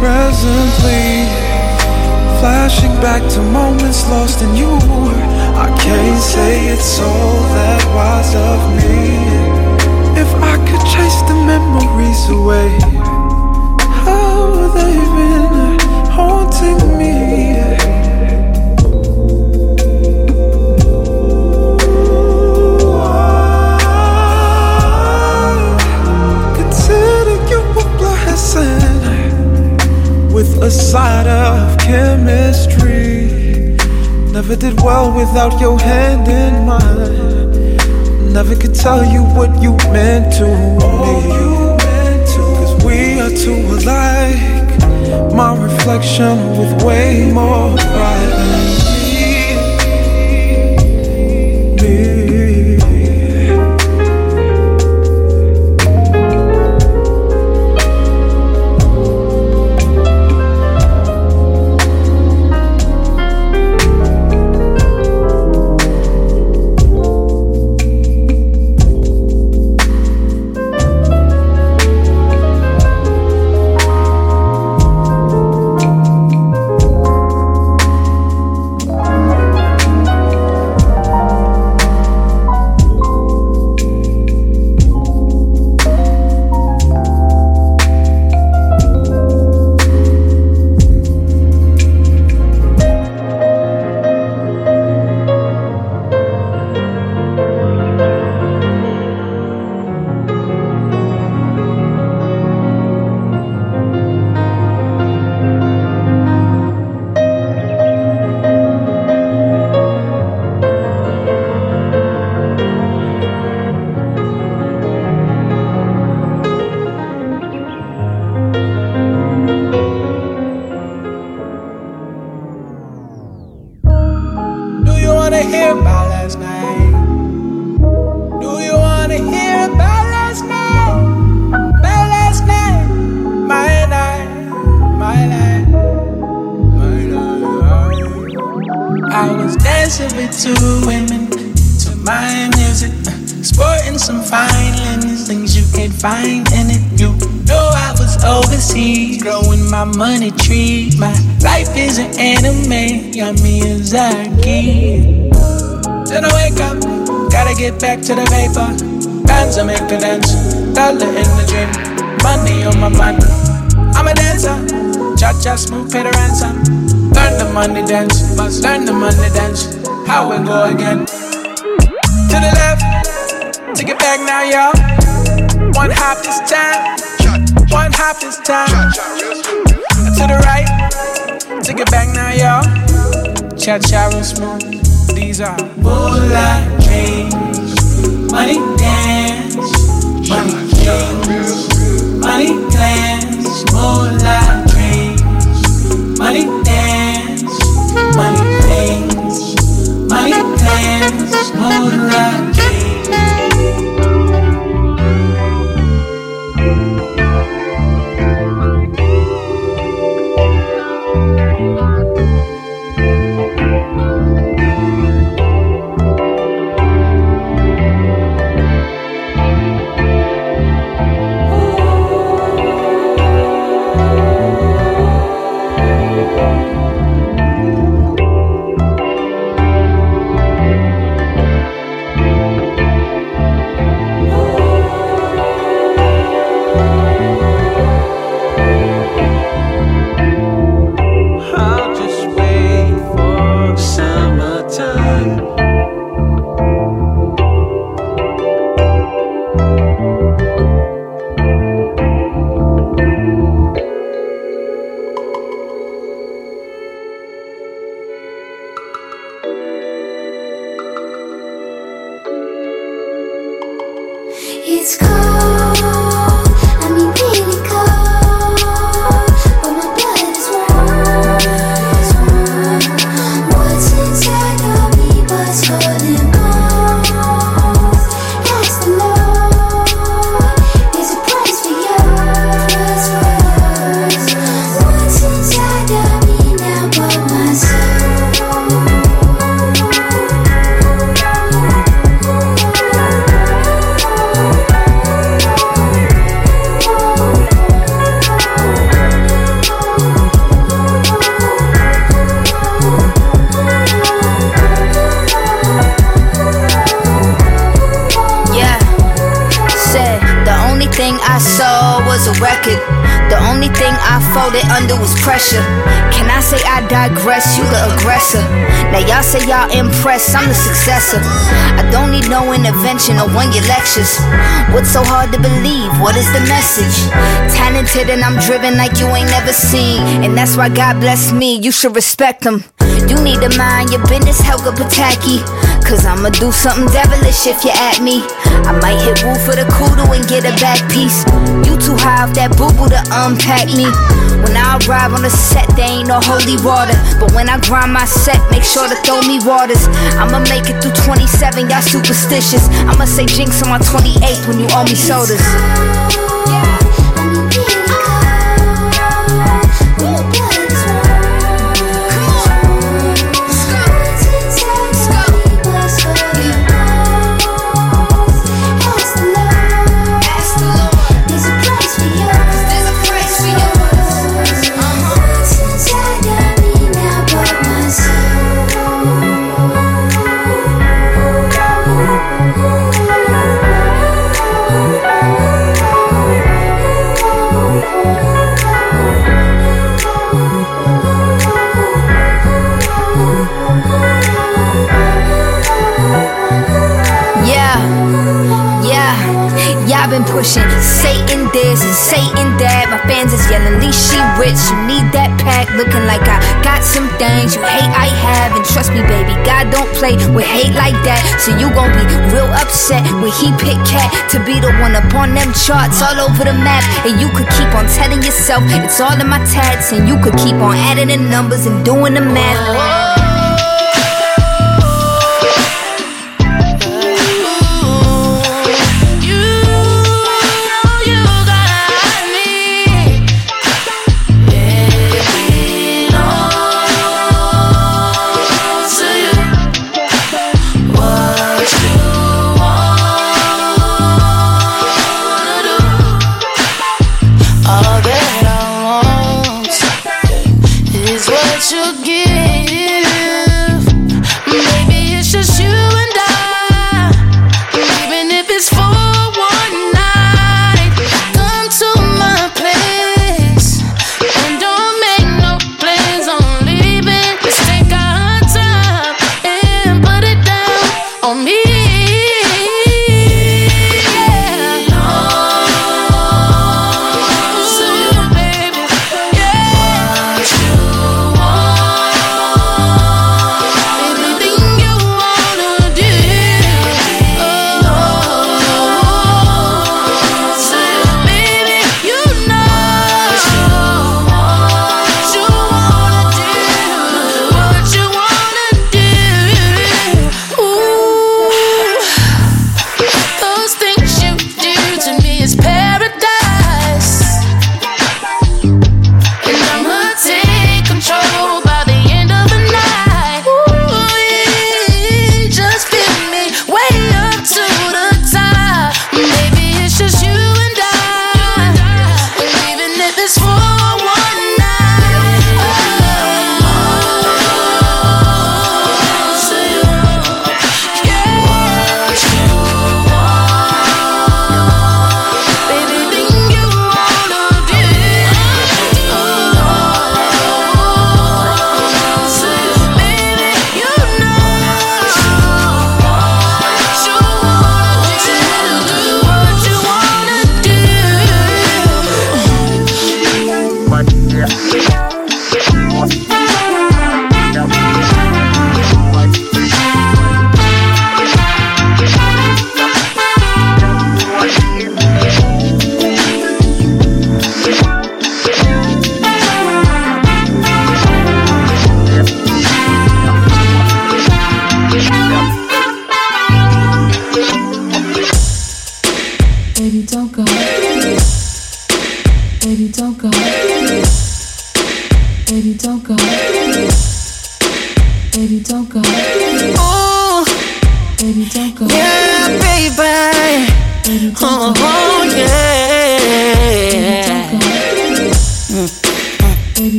presently. Flashing back to moments lost in you. I can't say it's all that wise of me. If I could chase the memories away. side of chemistry. Never did well without your hand in mine. Never could tell you what you meant to me. Cause we are two alike. My reflection with way more pride. I was dancing with two women to my music, uh, sporting some fine linens, things you can't find in it. You know I was overseas, growing my money tree. My life is an anime, yummy Miyazaki. Then I wake up, gotta get back to the paper. Bands I make the dance, dollar in the dream, money on my mind. I'm a dancer, cha cha smooth, pay ransom. Learn the money dance, learn the money dance. How we go again? To the left, take it back now, y'all. One hop this time, one hop this time. To the right, take it back now, y'all. Cha cha real smooth. These are moonlight dreams, money dance, money kings, money plans, moonlight dreams, dance, money things, money plans, moonlight I'm the successor. I don't need no intervention or one your lectures. What's so hard to believe? What is the message? Talented and I'm driven like you ain't never seen. And that's why God bless me. You should respect him. You need to mind your business, Helga Pataki. Cause I'ma do something devilish if you at me. I might hit woo for the kudu and get a back piece. You too high off that boo boo to unpack me. When I arrive on the set, there ain't no holy water. But when I grind my set, make sure to throw me waters. I'ma make it through 27, y'all superstitious. I'ma say jinx on my 28th when you owe me sodas. Rich. You need that pack, looking like I got some things you hate I have. And trust me, baby, God don't play with hate like that. So you gon' be real upset when he pick cat to be the one up on them charts all over the map. And you could keep on telling yourself it's all in my tats. And you could keep on adding the numbers and doing the math.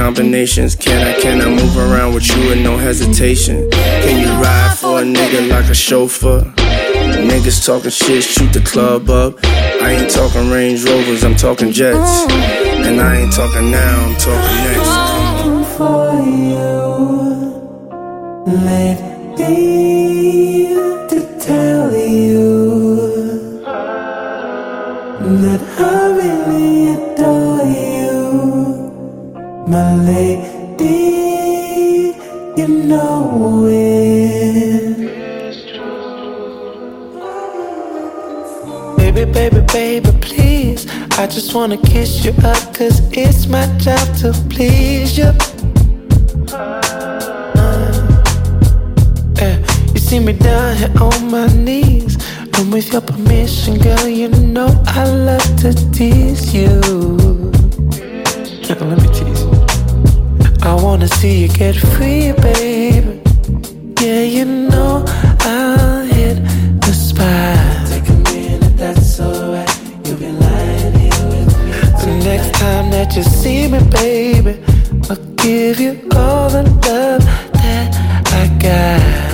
combinations. Can I, can I move around with you with no hesitation? Can you ride for a nigga like a chauffeur? Niggas talking shit, shoot the club up. I ain't talking Range Rovers, I'm talking Jets. And I ain't talking now, I'm talking next. For you, maybe to tell you that I. baby, please. I just wanna kiss you up, cause it's my job to please you. Uh, yeah. You see me down here on my knees. And with your permission, girl, you know I love to tease you. Now, let me tease you. I wanna see you get free, baby. Yeah, you know I'll hit the spot. time that you see me, baby, I'll give you all the love that I got.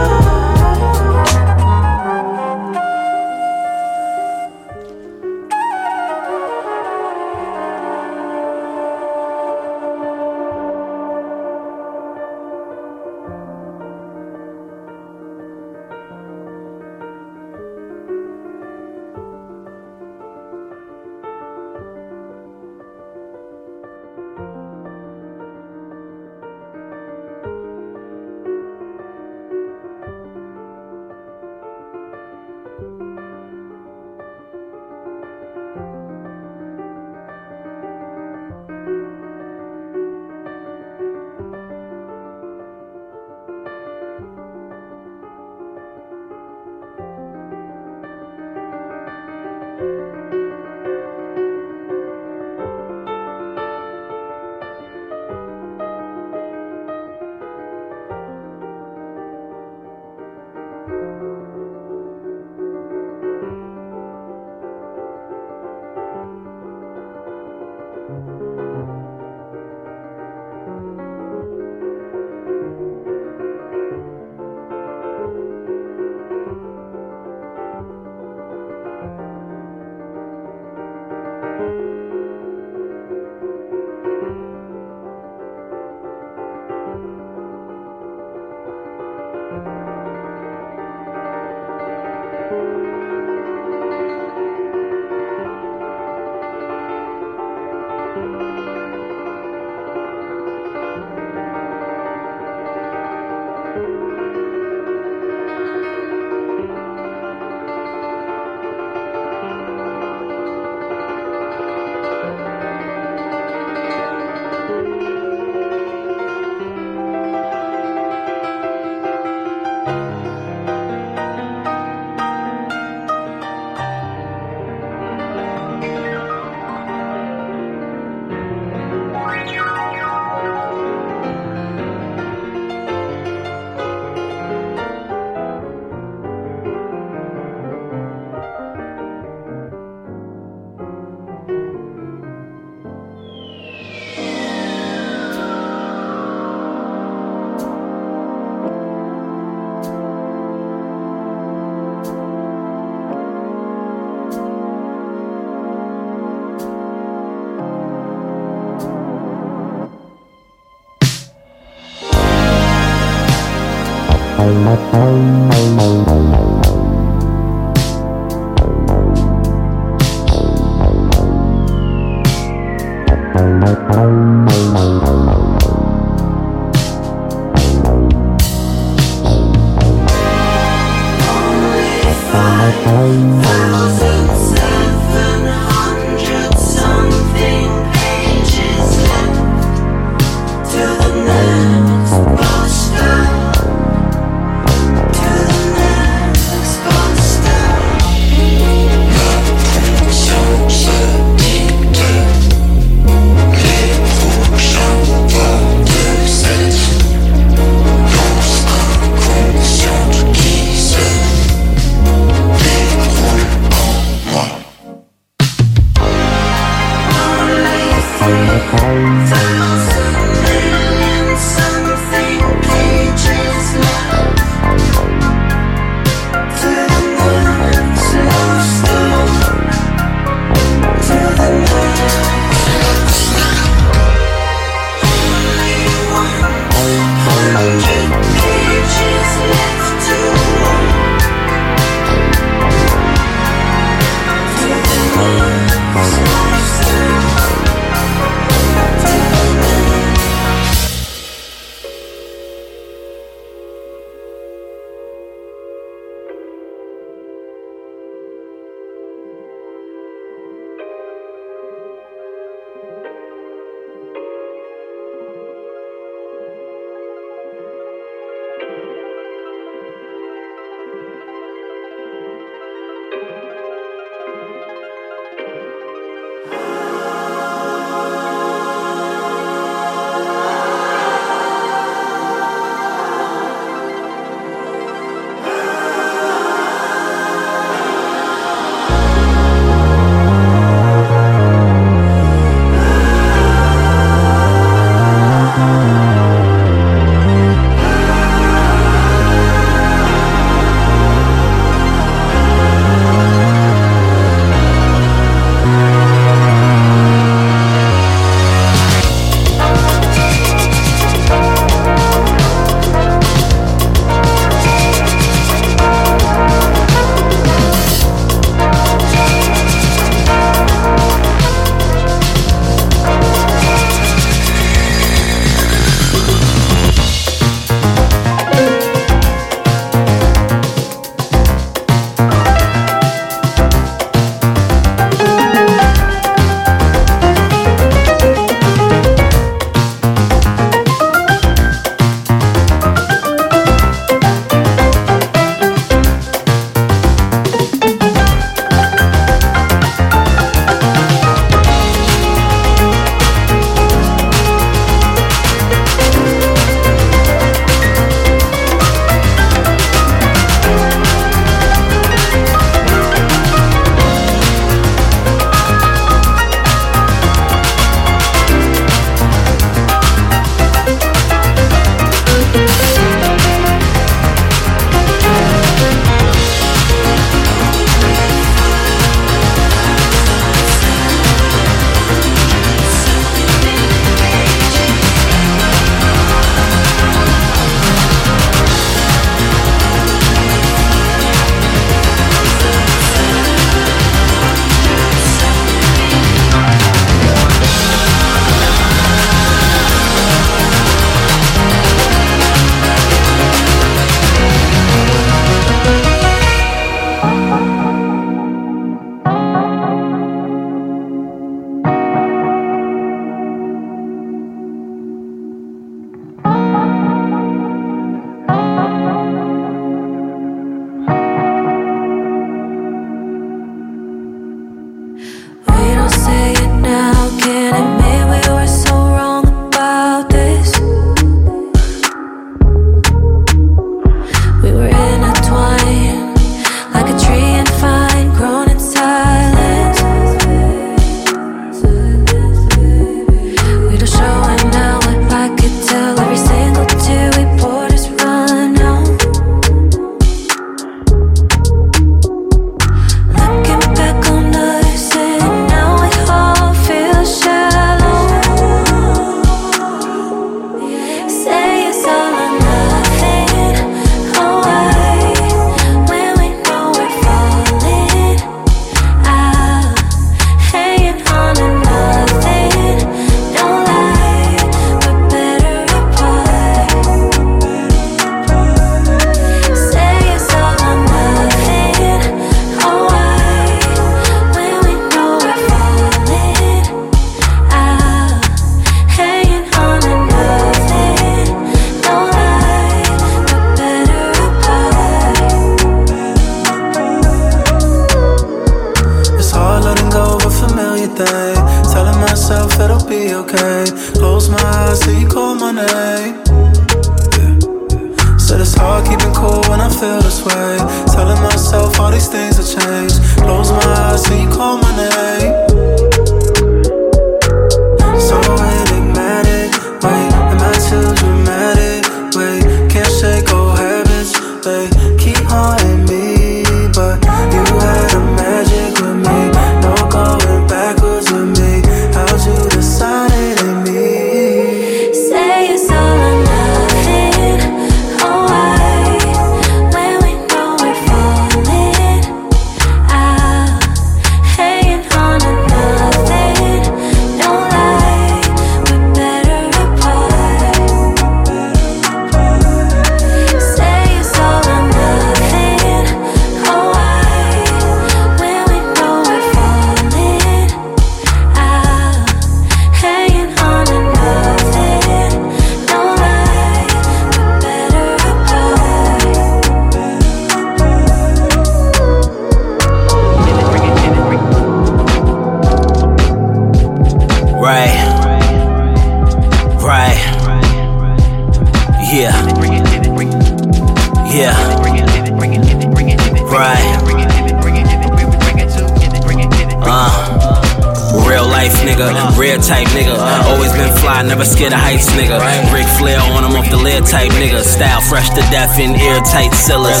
Airtight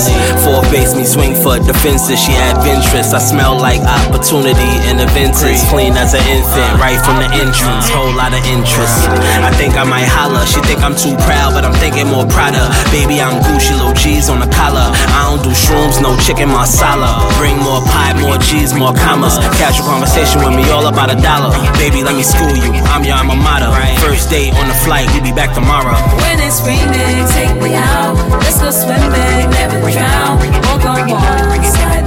defenses. She adventurous. I smell like opportunity and the vintage. Clean as an infant, right from the entrance. Whole lot of interest. I think I might holler. She think I'm too proud, but I'm thinking more prouder. Baby, I'm Gucci, low G's on the collar. I don't do shrooms, no chicken masala. Bring more pie, more G's, more commas. Casual conversation with me, all about a dollar. Baby, let me school you. I'm your alma mater. First date on the flight, we be back tomorrow. When it's raining, take me out. Let's go swimming, never drown. Walk on water, Cause I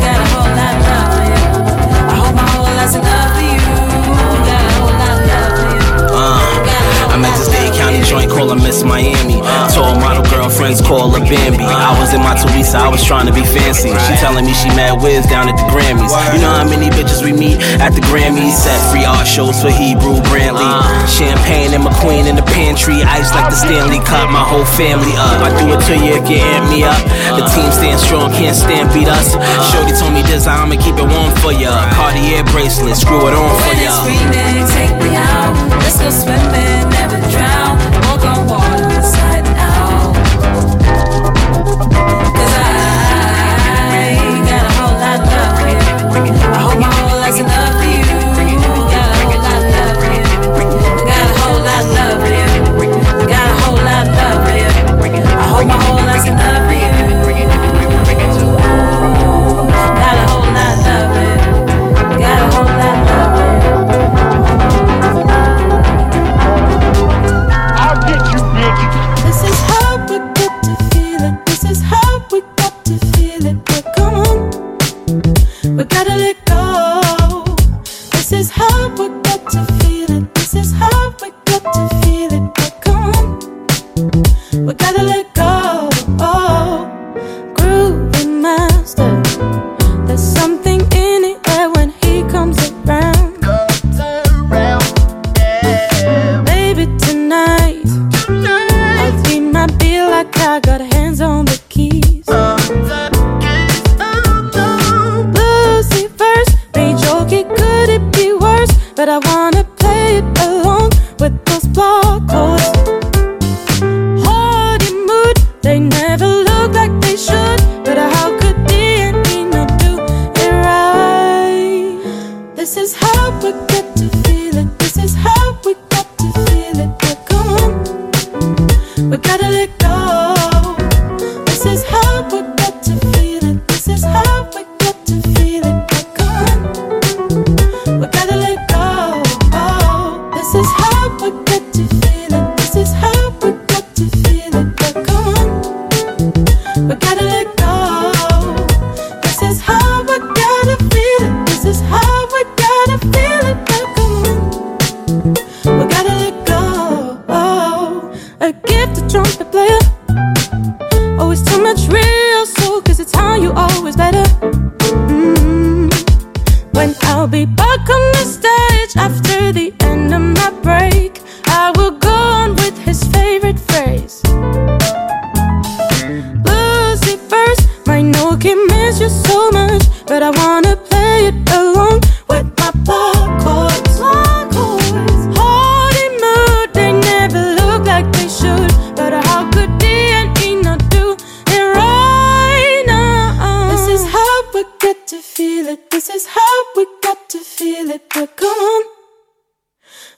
got a whole lot of love for you. I hope my whole life's enough joint, call her Miss Miami. Tall model girlfriends call her Bambi. I was in my Teresa, I was trying to be fancy. She telling me she mad whiz down at the Grammys. You know how many bitches we meet at the Grammys? Set free art shows for Hebru Brantley. Uh. Champagne and McQueen in the pantry. Ice like the Stanley Cup, my whole family up. I do it to you if you amp me up. The uh. team stand strong, can't stand beat us. Uh. Shorty told me this, I'ma keep it warm for ya. Cartier bracelet, screw it on for When ya. it's raining, take me out. Let's go swimming, never drown. Walk on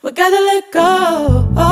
We gotta let go.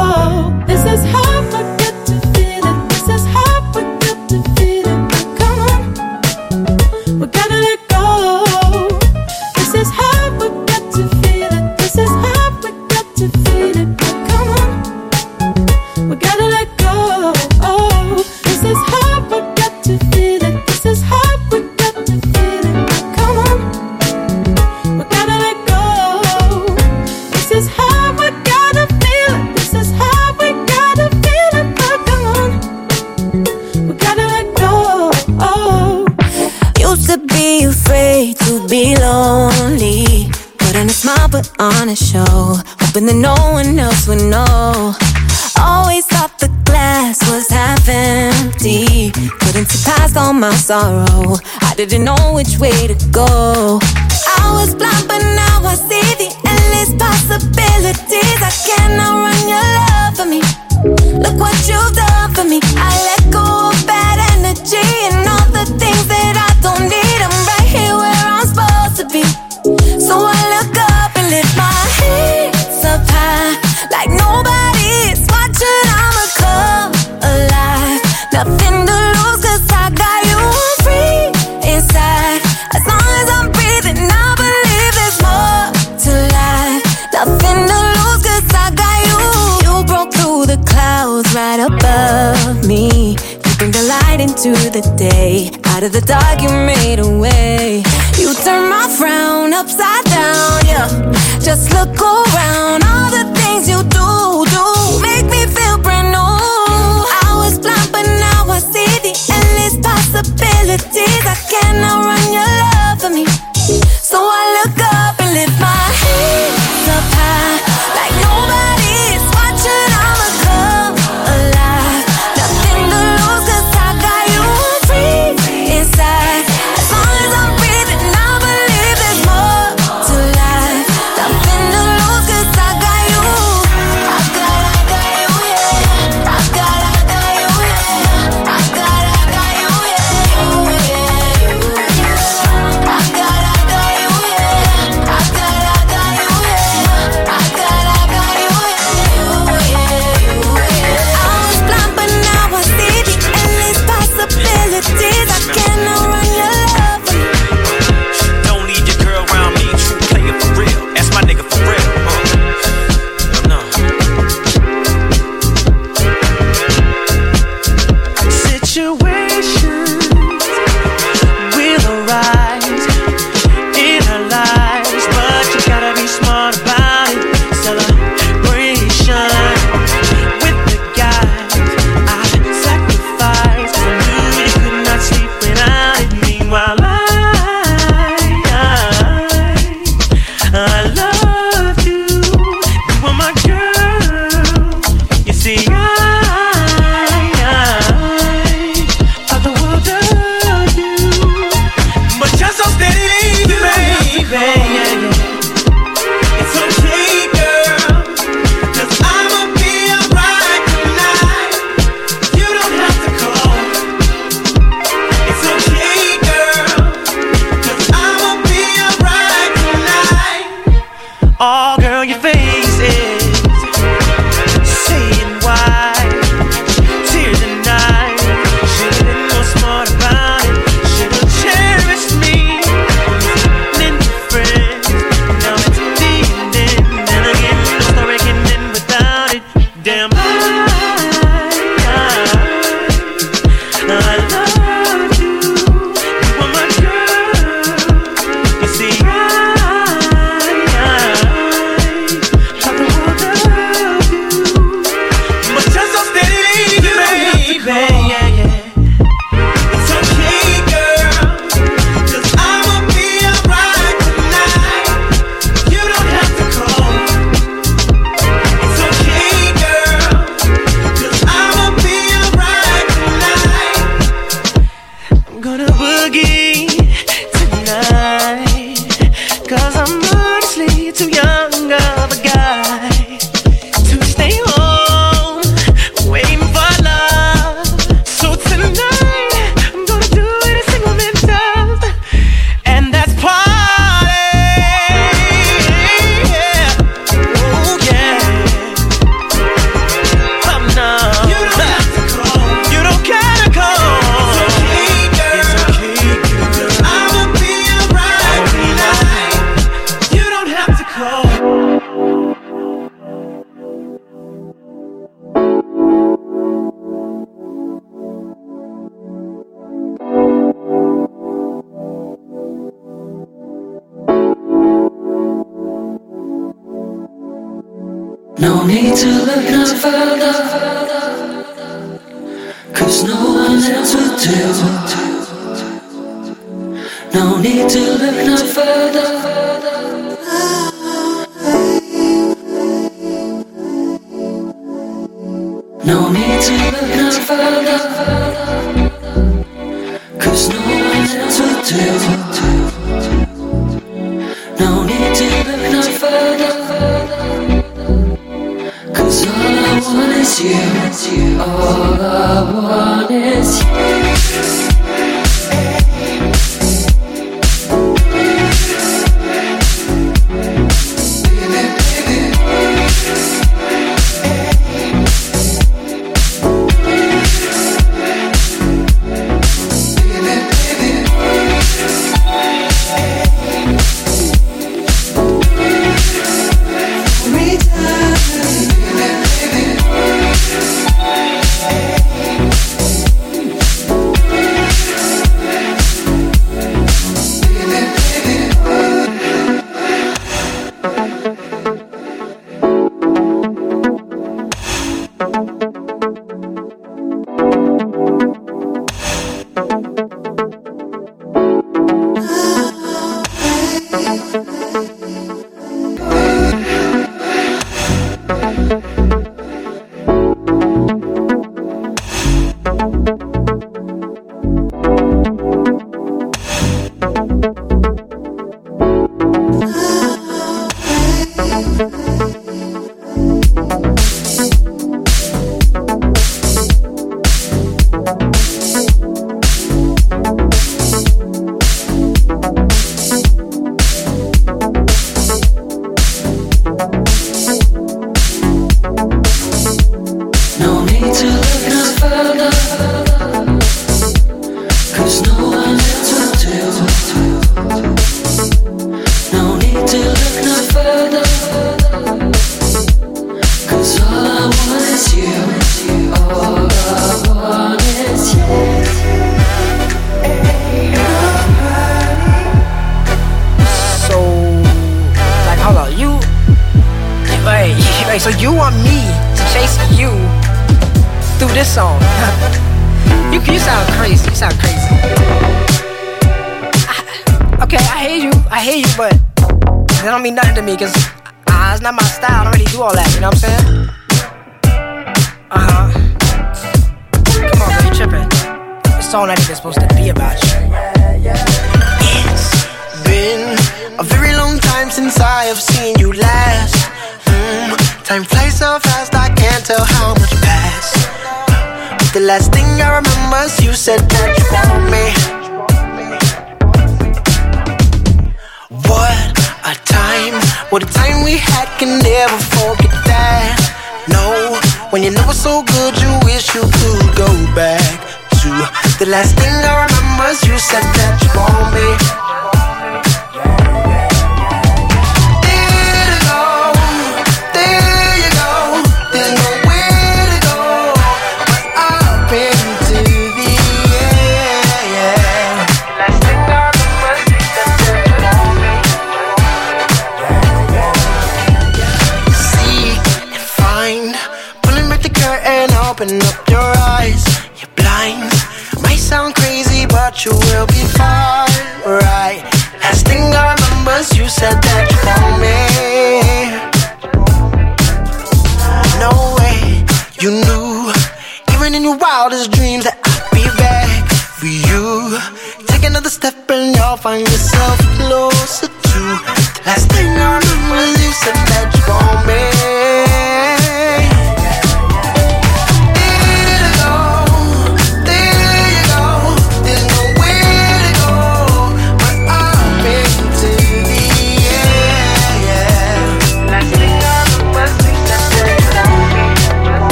Sorrow. I didn't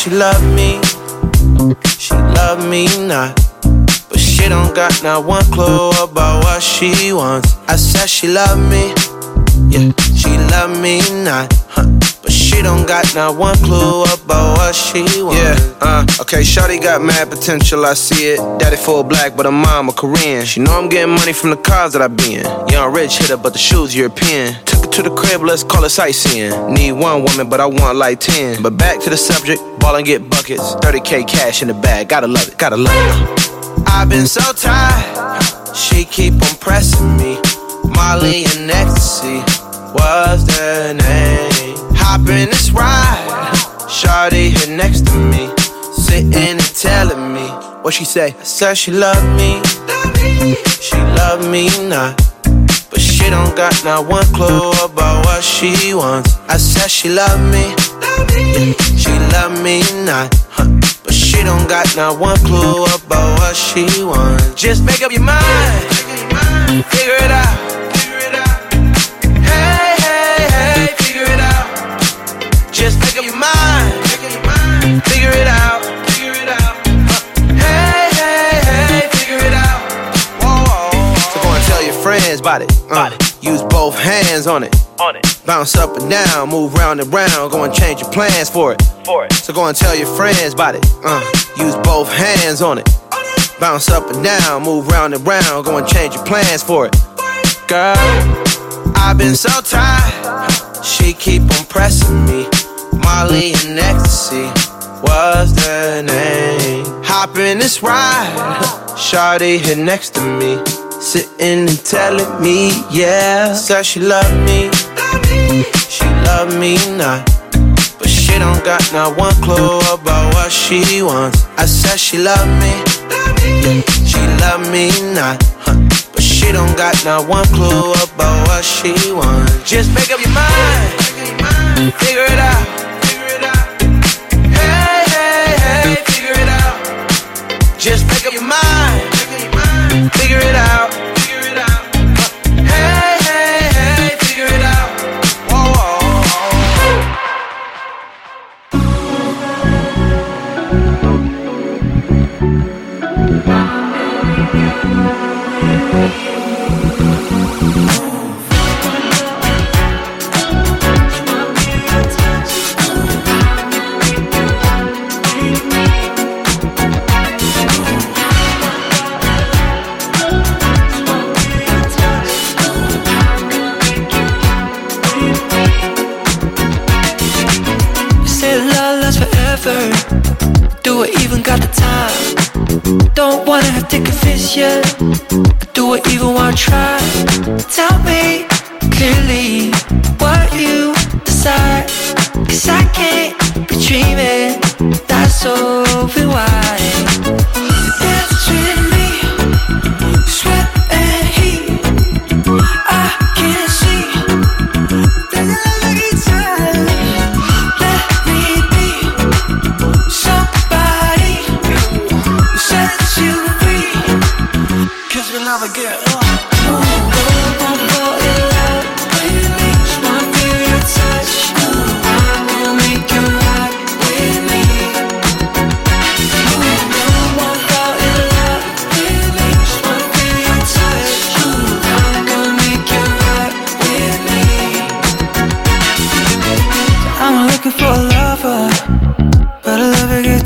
she love me. She love me not. But she don't got not one clue about what she wants. I said she love me. Yeah, she love me not. But she don't got not one clue about what she wants. Yeah, uh, okay, Shawty got mad potential, I see it. Daddy full black, but her mom Korean. She know I'm getting money from the cars that I be in. Young rich hit her, but the shoes European crib, let's call it sightseeing. Need one woman, but I want like 10. But back to the subject, ball and get buckets. 30k cash in the bag, gotta love it, gotta love it. I've been so tired, she keep on pressing me. Molly and ecstasy was the name. Hop in this ride, Shawty here next to me, sitting and telling me what she say. I said she loved me, she loved me not. Don't got not one clue about what she wants. I said she love me. She love me not. But she don't got not one clue about what she wants. Just make up your mind. Figure it out. Uh, use both hands on it. On it. Bounce up and down, move round and round. Go and change your plans for it. For it. So go and tell your friends about it. Uh, use both hands on it. Bounce up and down, move round and round. Go and change your plans for it. Girl, I've been so tired. She keep on pressing me. Molly and ecstasy was the name. Hop in this ride. Shawty here next to me. Sitting and telling me, yeah. Said she love me. She love me not. But she don't got not one clue about what she wants. I said she love me. She love me not. But she don't got not one clue about what she wants. Just make up your mind. Figure it out. Hey, hey, hey, figure it out. Just make up your mind. Figure it out. Do I even got the time? Don't wanna have fish yet. But do I even wanna try? Tell me clearly what you decide. Cause I can't be dreaming. That's open wide. Dance with lover get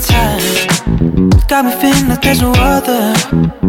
tired. Got me feeling like there's no other.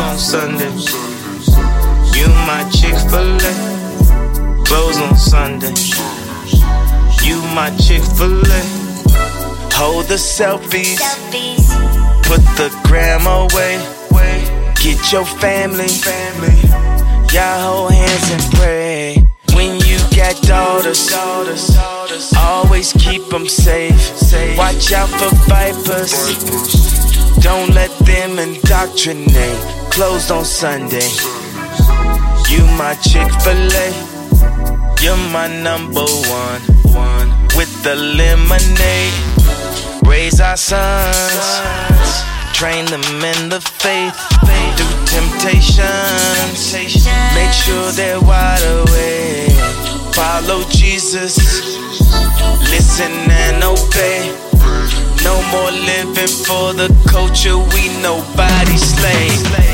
On Sunday. You my Chick fil A. Close on Sunday. You my Chick fil A. Hold the selfies. Put the gram away. Get your family. Y'all hold hands and pray. When you got daughters, always keep them safe. Watch out for vipers. Don't let them indoctrinate. Closed on Sunday. You my Chick fil A. You're my number one. one. With the lemonade. Raise our sons. Train them in the faith. Through temptations. Make sure they're wide awake. Follow Jesus. Listen and obey. No more living for the culture. We nobody slave.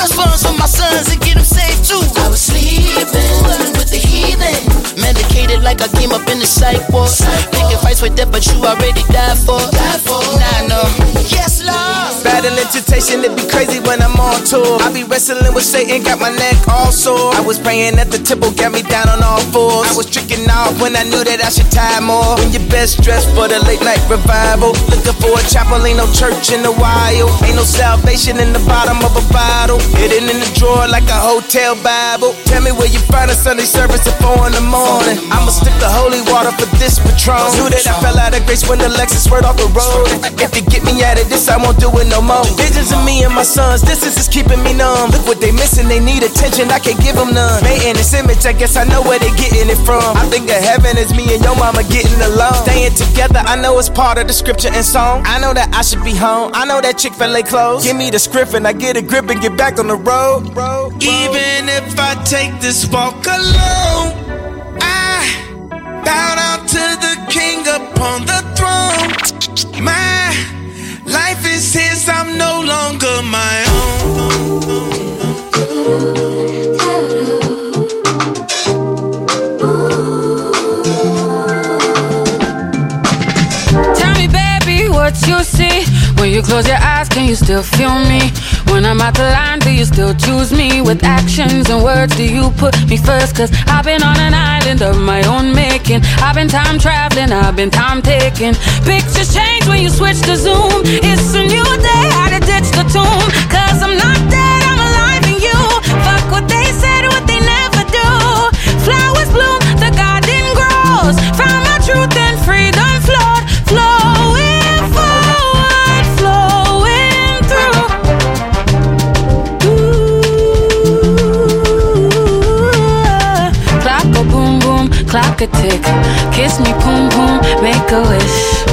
Trust funds for my sons and get them saved too. I was sleeping with the heathen. Medicated like I came up in the psych ward. Picking fights with death, but you already died for. Nah, no. Yes, Lord. Battling temptation, it be crazy when I'm on tour. I be wrestling with Satan, got my neck all sore. I was praying at the temple, got me down on all fours. I was tricking off when I knew that I should tie more. When you're best dressed for the late night revival. Looking for a chapel, ain't no church in the wild. Ain't no salvation in the bottom of a bottle. Hidden in the drawer like a hotel Bible. Tell me where you find a Sunday service at four in the morning. I'ma stick the holy water for this patron. Knew that I fell out of grace when the Lexus swerved off the road. If they get me out of this, I won't do it no more. Visions of me and my sons, this is just keeping me numb. Look what they missing, they need attention, I can't give them none. Made in this image, I guess I know where they getting it from. I think of heaven as me and your mama getting along. Staying together, I know it's part of the scripture and song. I know that I should be home. I know that Chick fil A closed. Give me the script and I get a grip and get back on the road. Even if I take this walk alone, bow down to the king upon the throne. My life is his, I'm no longer my own. Tell me, baby, what you see when you close your eyes. Can you still feel me? When I'm out the line, do you still choose me? With actions and words, do you put me first? Cause I've been on an island of my own making. I've been time traveling, I've been time taking. Pictures change when you switch to Zoom. It's a new day, how to ditch the tomb. Cause I'm not dead, I'm alive in you. Fuck what they said, what they never do. Flowers bloom, the garden grows. Clock a tick. Kiss me, boom boom, make a wish.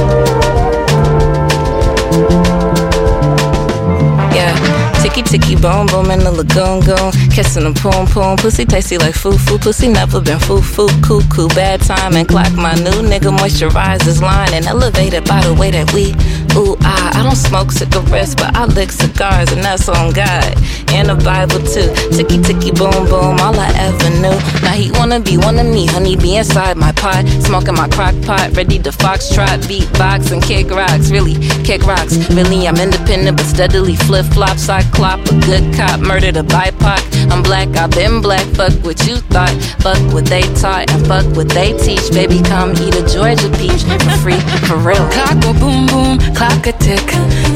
Yeah. Ticky ticky boom boom in the lagoon goon. Kissing the poom poom. Pussy tasty like foo foo. Pussy never been foo foo. Cuckoo. Bad time and clock. My new nigga moisturizes line and elevated by the way that we. Ooh, ah, I don't smoke cigarettes, but I lick cigars, and that's on God. And the Bible too. Ticky ticky boom boom, all I ever knew. Now he wanna be one of me, honey, be inside my pot. Smoking my crock pot, ready to foxtrot, beatbox, and kick rocks. Really, kick rocks. Really, I'm independent, but steadily flip flops. I clop a good cop, murdered a BIPOC. I'm black, I've been black. Fuck what you thought, fuck what they taught, and fuck what they teach. Baby, come eat a Georgia peach for free, for real. Clock go boom boom, clock a tick.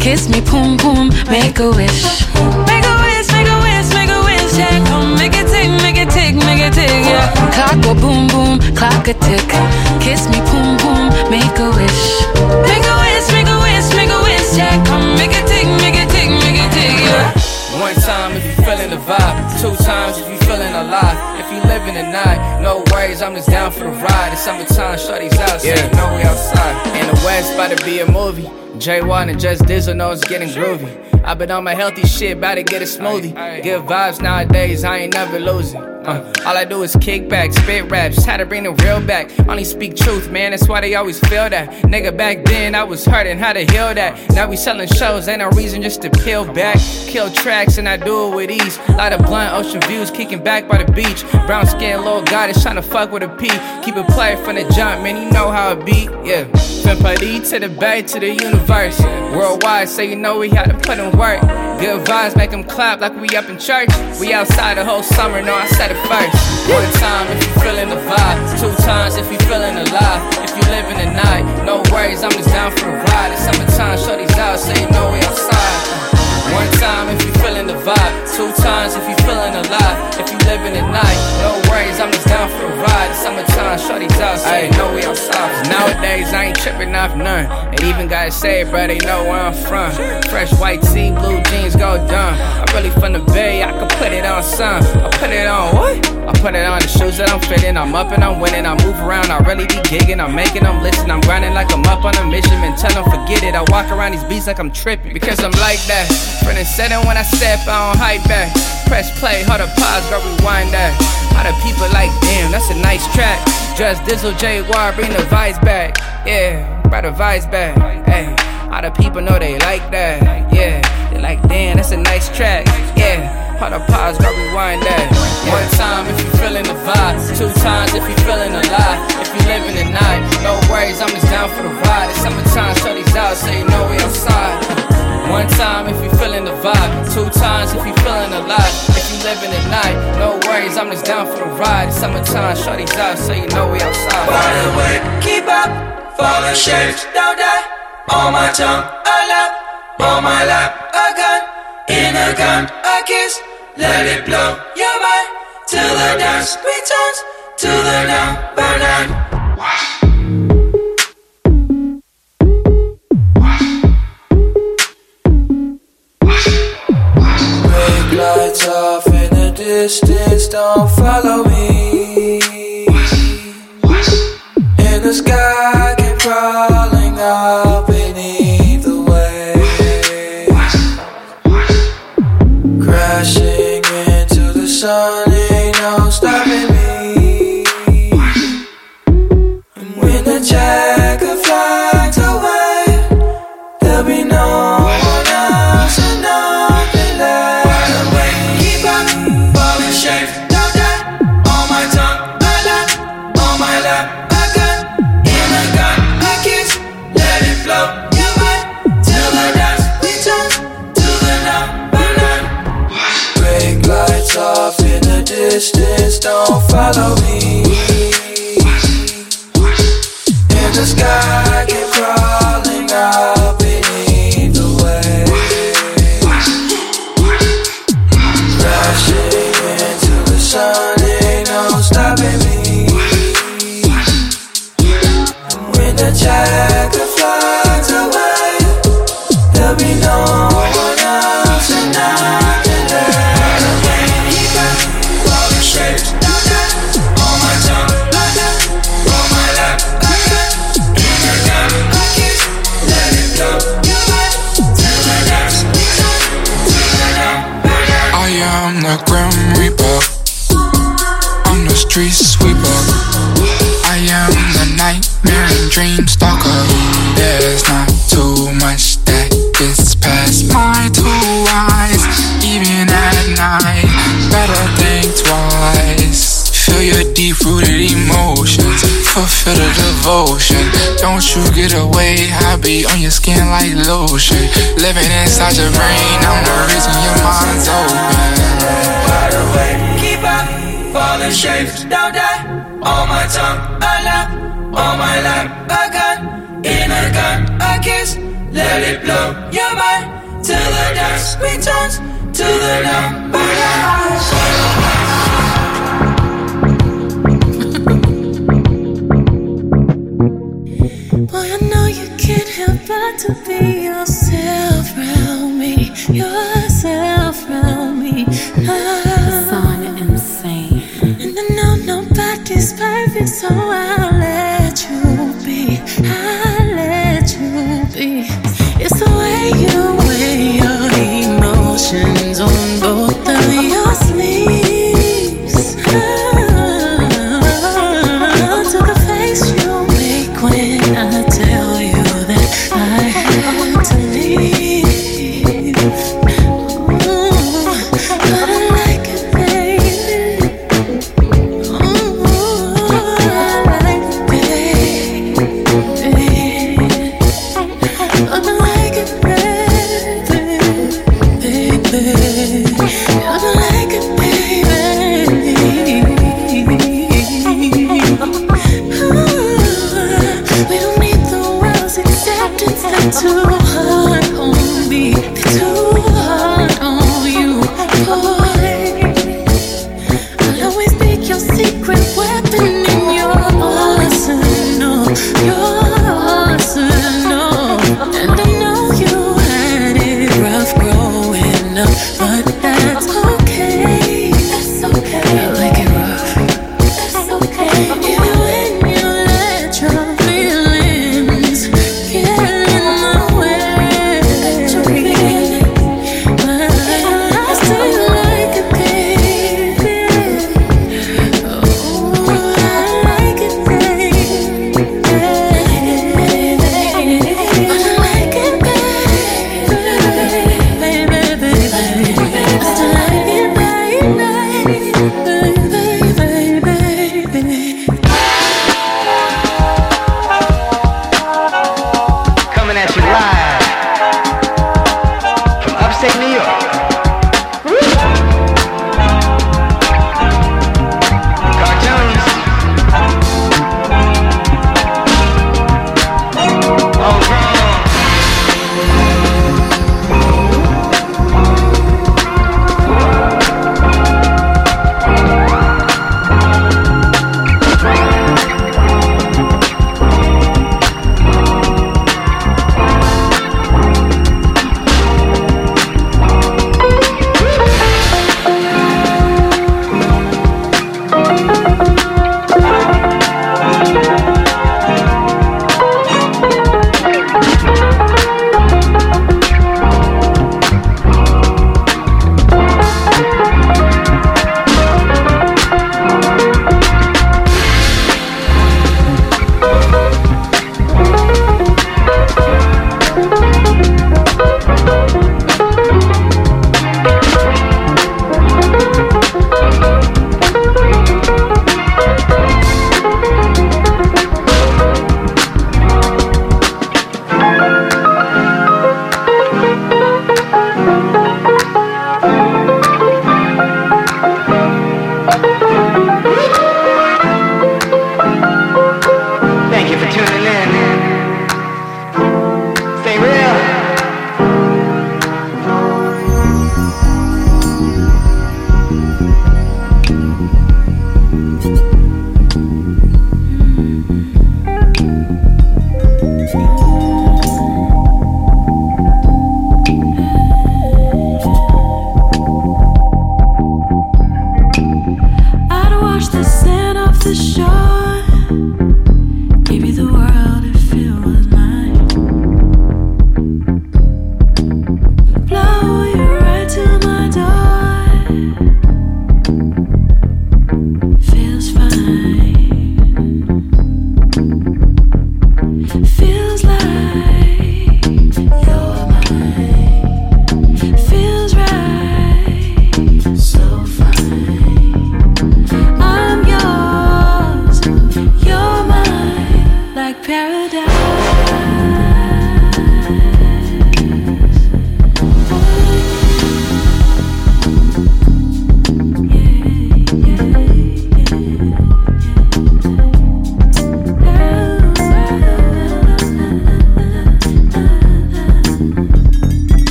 Kiss me, boom boom, make a wish. Make a wish, make a wish, make a wish. Yeah, come make it tick, make it tick, make it tick. Yeah. Clock go boom boom, clock a tick. Kiss me, boom boom, make a wish. Make a wish, the vibe. Two times if you feeling alive. If you living the night, no worries, I'm just down for the ride. It's summertime, shorty's out, so you know we outside. In the west, about to be a movie. J Watt and Just Dizzle know it's getting groovy. i been on my healthy shit, about to get a smoothie. Good vibes nowadays, I ain't never losing. Uh, all I do is kick back, spit raps, try to bring the real back. Only speak truth, man, that's why they always feel that. Nigga, back then I was hurting, how to heal that. Now we selling shows, ain't no reason just to peel back. Kill tracks, and I do it with ease. Lot of blunt ocean views, kicking back by the beach. Brown skin, little goddess trying to fuck with a P. Keep it play from the jump, man, you know how it be, yeah. From Paris to the Bay to the universe. Worldwide, so you know we had to put in work. Good vibes make them clap like we up in church. We outside the whole summer, no, I said it first. One time if you feeling the vibe, two times if you feeling alive. If you living the night, no worries, I'm just down for the ride. It's summertime, shorty's out, so you know we outside. One time if you feeling the vibe, two times if you feeling alive. If you living the night, no I'm just down for the ride. Summertime, shorty's out, so you know we outside. Nowadays I ain't tripping off none. And even say it, bro, they know where I'm from. Fresh white tee, blue jeans, go dumb. I'm really from the Bay, I can put it on some. I put it on what? I put it on the shoes that I'm fitting. I'm up and I'm winning. I move around, I really be gigging. I'm making them listen. I'm grinding like I'm up on a mission. And tell them forget it. I walk around these beats like I'm tripping because I'm like that. Friend said it when I step, I don't hype back. Press play, hold up, pause, go rewind that. How the people like, damn, that's a nice track. Just Dizzle J Y, bring the vibes back. Yeah, bring the vibes back. Hey, all the people know they like that. Yeah, they like, damn, that's a nice track. Yeah. Hold up, pause, go rewind that. One time if you feeling the vibe, two times if you feeling alive. If you living the night, no worries, I'm just down for the ride. It's summertime, shorty's out, so you know we outside. One time if you feeling the vibe, two times if you feeling alive. If you living at night, no worries, I'm just down for the ride. It's summertime, shorty's out, so you know we outside. The way, keep up, falling shapes, don't die. On my tongue, a lap, on my lap, a gun, in a gun, a kiss, let it blow your mind till the dance returns to the number nine. Brake distance, don't follow me. In the sky, Living inside your brain. I'm the reason your mind's open. By the keep up, falling shapes, don't die. On my tongue, a lap, on my lap, a gun, in a gun, a kiss, let it blow your mind till the dance returns to the number Boy, I know you can't help but to be yourself around me. Yourself around me. Oh. Son insane. And I know nobody's perfect, so I.